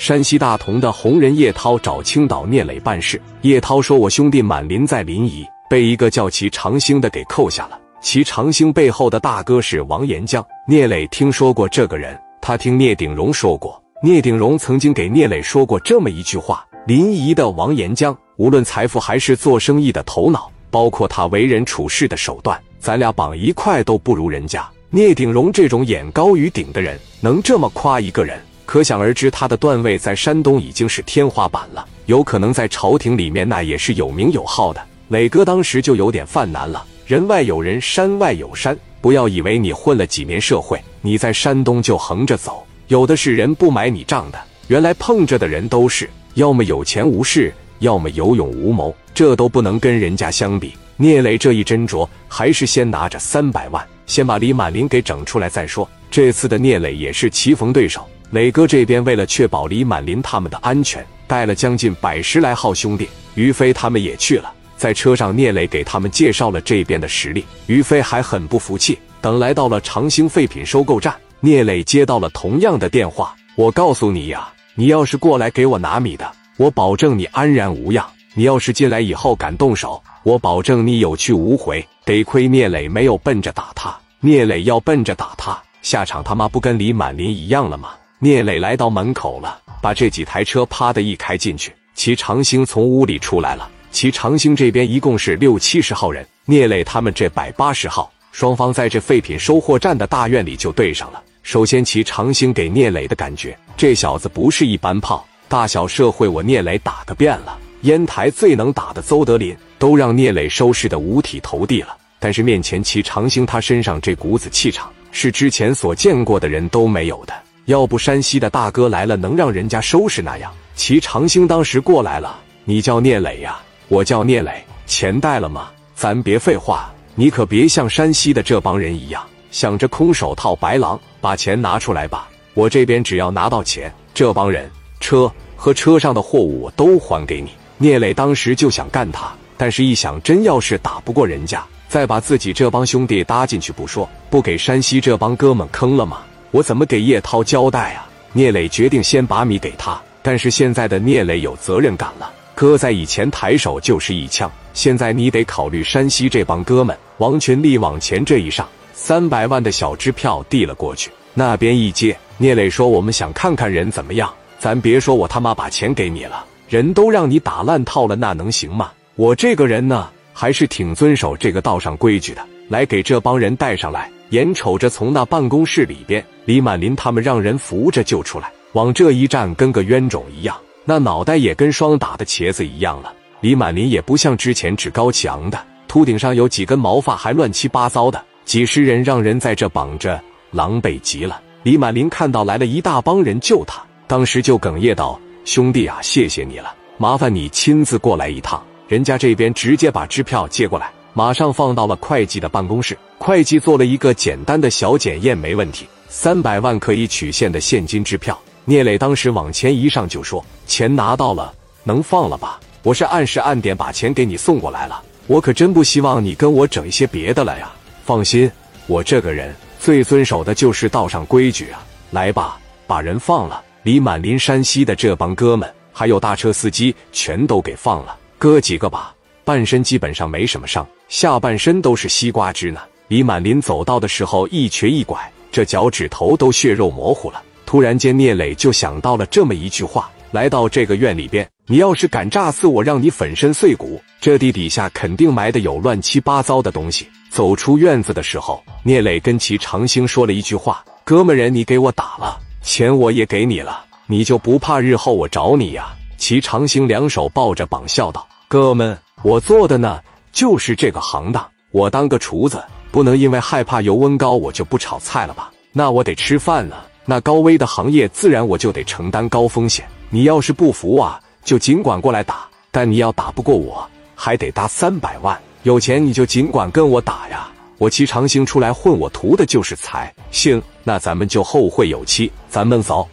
山西大同的红人叶涛找青岛聂磊办事。叶涛说：“我兄弟满林在临沂，被一个叫齐长兴的给扣下了。齐长兴背后的大哥是王延江。聂磊听说过这个人，他听聂鼎荣说过，聂鼎荣曾经给聂磊说过这么一句话：临沂的王延江，无论财富还是做生意的头脑，包括他为人处事的手段，咱俩绑一块都不如人家。”聂鼎荣这种眼高于顶的人，能这么夸一个人，可想而知他的段位在山东已经是天花板了。有可能在朝廷里面那也是有名有号的。磊哥当时就有点犯难了。人外有人，山外有山，不要以为你混了几年社会，你在山东就横着走。有的是人不买你账的。原来碰着的人都是要么有钱无势，要么有勇无谋，这都不能跟人家相比。聂磊这一斟酌，还是先拿着三百万。先把李满林给整出来再说。这次的聂磊也是棋逢对手，磊哥这边为了确保李满林他们的安全，带了将近百十来号兄弟，于飞他们也去了。在车上，聂磊给他们介绍了这边的实力。于飞还很不服气。等来到了长兴废品收购站，聂磊接到了同样的电话：“我告诉你呀，你要是过来给我拿米的，我保证你安然无恙；你要是进来以后敢动手，我保证你有去无回。”得亏聂磊没有奔着打他，聂磊要奔着打他，下场他妈不跟李满林一样了吗？聂磊来到门口了，把这几台车啪的一开进去，齐长兴从屋里出来了。齐长兴这边一共是六七十号人，聂磊他们这百八十号，双方在这废品收货站的大院里就对上了。首先，齐长兴给聂磊的感觉，这小子不是一般炮，大小社会我聂磊打个遍了，烟台最能打的邹德林都让聂磊收拾的五体投地了。但是面前齐长兴，他身上这股子气场是之前所见过的人都没有的。要不山西的大哥来了，能让人家收拾那样？齐长兴当时过来了，你叫聂磊呀，我叫聂磊，钱带了吗？咱别废话，你可别像山西的这帮人一样，想着空手套白狼，把钱拿出来吧。我这边只要拿到钱，这帮人、车和车上的货物我都还给你。聂磊当时就想干他，但是一想，真要是打不过人家。再把自己这帮兄弟搭进去不说，不给山西这帮哥们坑了吗？我怎么给叶涛交代啊？聂磊决定先把米给他，但是现在的聂磊有责任感了。哥在以前抬手就是一枪，现在你得考虑山西这帮哥们。王群力往前这一上，三百万的小支票递了过去，那边一接，聂磊说：“我们想看看人怎么样，咱别说我他妈把钱给你了，人都让你打烂套了，那能行吗？我这个人呢？”还是挺遵守这个道上规矩的，来给这帮人带上来。眼瞅着从那办公室里边，李满林他们让人扶着就出来，往这一站，跟个冤种一样，那脑袋也跟霜打的茄子一样了。李满林也不像之前趾高气昂的，秃顶上有几根毛发还乱七八糟的，几十人让人在这绑着，狼狈极了。李满林看到来了一大帮人救他，当时就哽咽道：“兄弟啊，谢谢你了，麻烦你亲自过来一趟。”人家这边直接把支票接过来，马上放到了会计的办公室。会计做了一个简单的小检验，没问题，三百万可以取现的现金支票。聂磊当时往前一上就说：“钱拿到了，能放了吧？我是按时按点把钱给你送过来了，我可真不希望你跟我整一些别的了呀。放心，我这个人最遵守的就是道上规矩啊。来吧，把人放了。李满林山西的这帮哥们，还有大车司机，全都给放了。”哥几个吧，半身基本上没什么伤，下半身都是西瓜汁呢。李满林走到的时候一瘸一拐，这脚趾头都血肉模糊了。突然间，聂磊就想到了这么一句话：来到这个院里边，你要是敢炸死我，让你粉身碎骨。这地底下肯定埋的有乱七八糟的东西。走出院子的时候，聂磊跟齐长兴说了一句话：“哥们人，你给我打了，钱我也给你了，你就不怕日后我找你呀？”齐长兴两手抱着膀，笑道：“哥们，我做的呢就是这个行当。我当个厨子，不能因为害怕油温高，我就不炒菜了吧？那我得吃饭呢。那高危的行业，自然我就得承担高风险。你要是不服啊，就尽管过来打。但你要打不过我，还得搭三百万。有钱你就尽管跟我打呀。我齐长兴出来混，我图的就是财。行，那咱们就后会有期。咱们走。”